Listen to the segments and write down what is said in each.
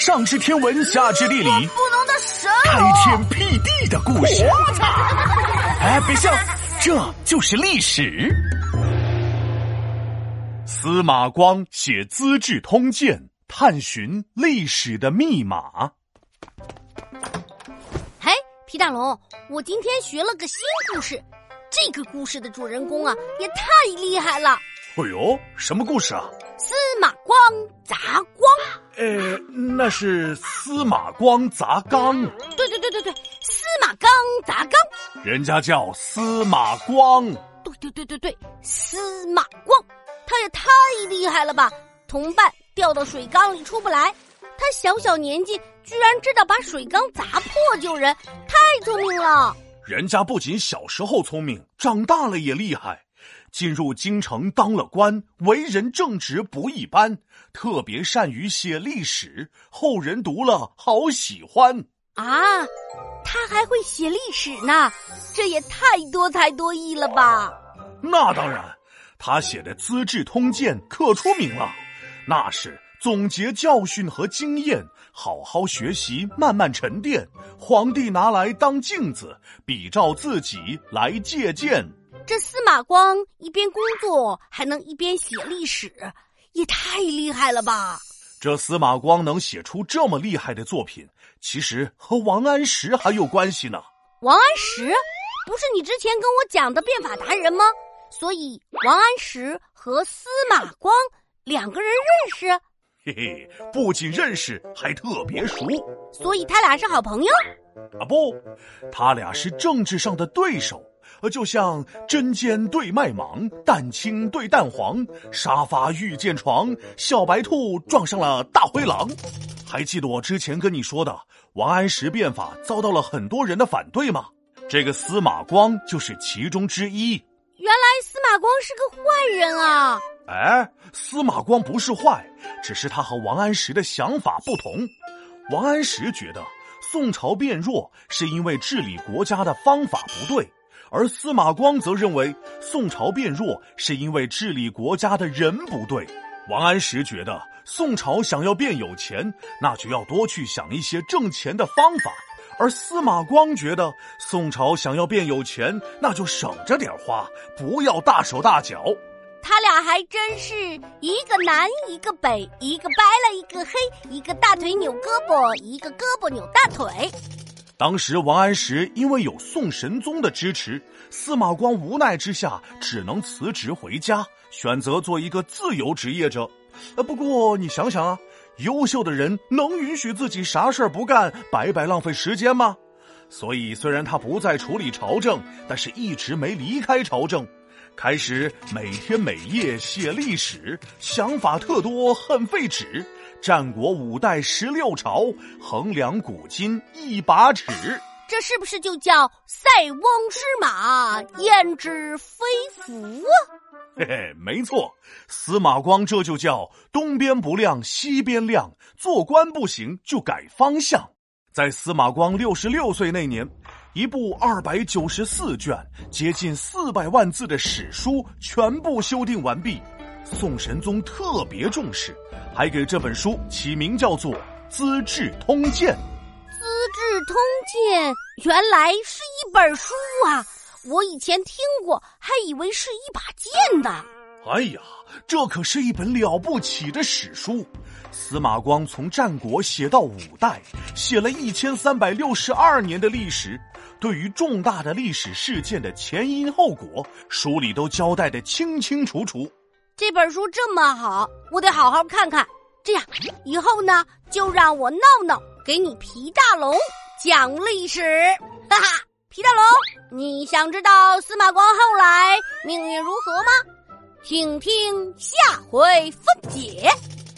上知天文，下知地理，不能的神开天辟地的故事。哎，别笑，这就是历史。司马光写《资治通鉴》，探寻历史的密码。嘿，皮大龙，我今天学了个新故事。这个故事的主人公啊，也太厉害了。哎呦，什么故事啊？司马光砸光。呃，那是司马光砸缸。对对对对对，司马光砸缸。人家叫司马光。对对对对对，司马光，他也太厉害了吧！同伴掉到水缸里出不来，他小小年纪居然知道把水缸砸破救人，太聪明了。人家不仅小时候聪明，长大了也厉害。进入京城当了官，为人正直不一般，特别善于写历史，后人读了好喜欢啊！他还会写历史呢，这也太多才多艺了吧？那当然，他写的《资治通鉴》可出名了，那是。总结教训和经验，好好学习，慢慢沉淀。皇帝拿来当镜子，比照自己来借鉴。这司马光一边工作还能一边写历史，也太厉害了吧！这司马光能写出这么厉害的作品，其实和王安石还有关系呢。王安石不是你之前跟我讲的变法达人吗？所以王安石和司马光两个人认识。嘿嘿，不仅认识，还特别熟，所以他俩是好朋友。啊不，他俩是政治上的对手，呃，就像针尖对麦芒，蛋清对蛋黄，沙发遇见床，小白兔撞上了大灰狼。还记得我之前跟你说的王安石变法遭到了很多人的反对吗？这个司马光就是其中之一。原来司马光是个坏人啊！哎，司马光不是坏，只是他和王安石的想法不同。王安石觉得宋朝变弱是因为治理国家的方法不对，而司马光则认为宋朝变弱是因为治理国家的人不对。王安石觉得宋朝想要变有钱，那就要多去想一些挣钱的方法，而司马光觉得宋朝想要变有钱，那就省着点花，不要大手大脚。他俩还真是一个南一个北，一个白了一个黑，一个大腿扭胳膊，一个胳膊扭大腿。当时王安石因为有宋神宗的支持，司马光无奈之下只能辞职回家，选择做一个自由职业者。呃，不过你想想啊，优秀的人能允许自己啥事儿不干，白白浪费时间吗？所以虽然他不再处理朝政，但是一直没离开朝政。开始每天每夜写历史，想法特多，很费纸。战国五代十六朝，衡量古今一把尺。这是不是就叫塞翁失马，焉知非福啊？嘿嘿，没错，司马光这就叫东边不亮西边亮，做官不行就改方向。在司马光六十六岁那年。一部二百九十四卷、接近四百万字的史书全部修订完毕，宋神宗特别重视，还给这本书起名叫做《资治通鉴》。《资治通鉴》原来是一本书啊！我以前听过，还以为是一把剑呢。哎呀，这可是一本了不起的史书！司马光从战国写到五代，写了一千三百六十二年的历史。对于重大的历史事件的前因后果，书里都交代的清清楚楚。这本书这么好，我得好好看看。这样，以后呢，就让我闹闹给你皮大龙讲历史。哈哈，皮大龙，你想知道司马光后来命运如何吗？请听下回分解。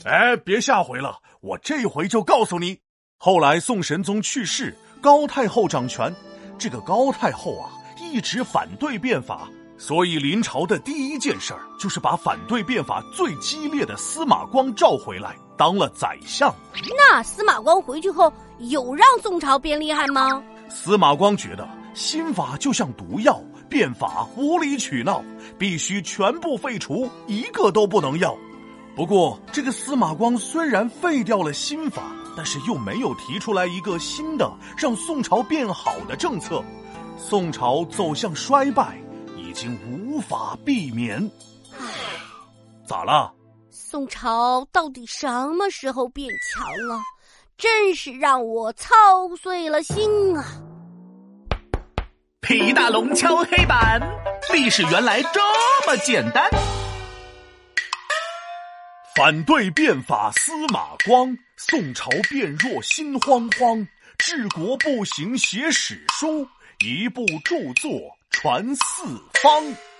哎，别下回了，我这回就告诉你。后来宋神宗去世，高太后掌权。这个高太后啊，一直反对变法，所以临朝的第一件事儿就是把反对变法最激烈的司马光召回来当了宰相。那司马光回去后有让宋朝变厉害吗？司马光觉得新法就像毒药，变法无理取闹，必须全部废除，一个都不能要。不过，这个司马光虽然废掉了新法，但是又没有提出来一个新的让宋朝变好的政策，宋朝走向衰败已经无法避免。唉，咋了？宋朝到底什么时候变强了？真是让我操碎了心啊！皮大龙敲黑板，历史原来这么简单。反对变法司马光，宋朝变弱心慌慌。治国不行写史书，一部著作传四方。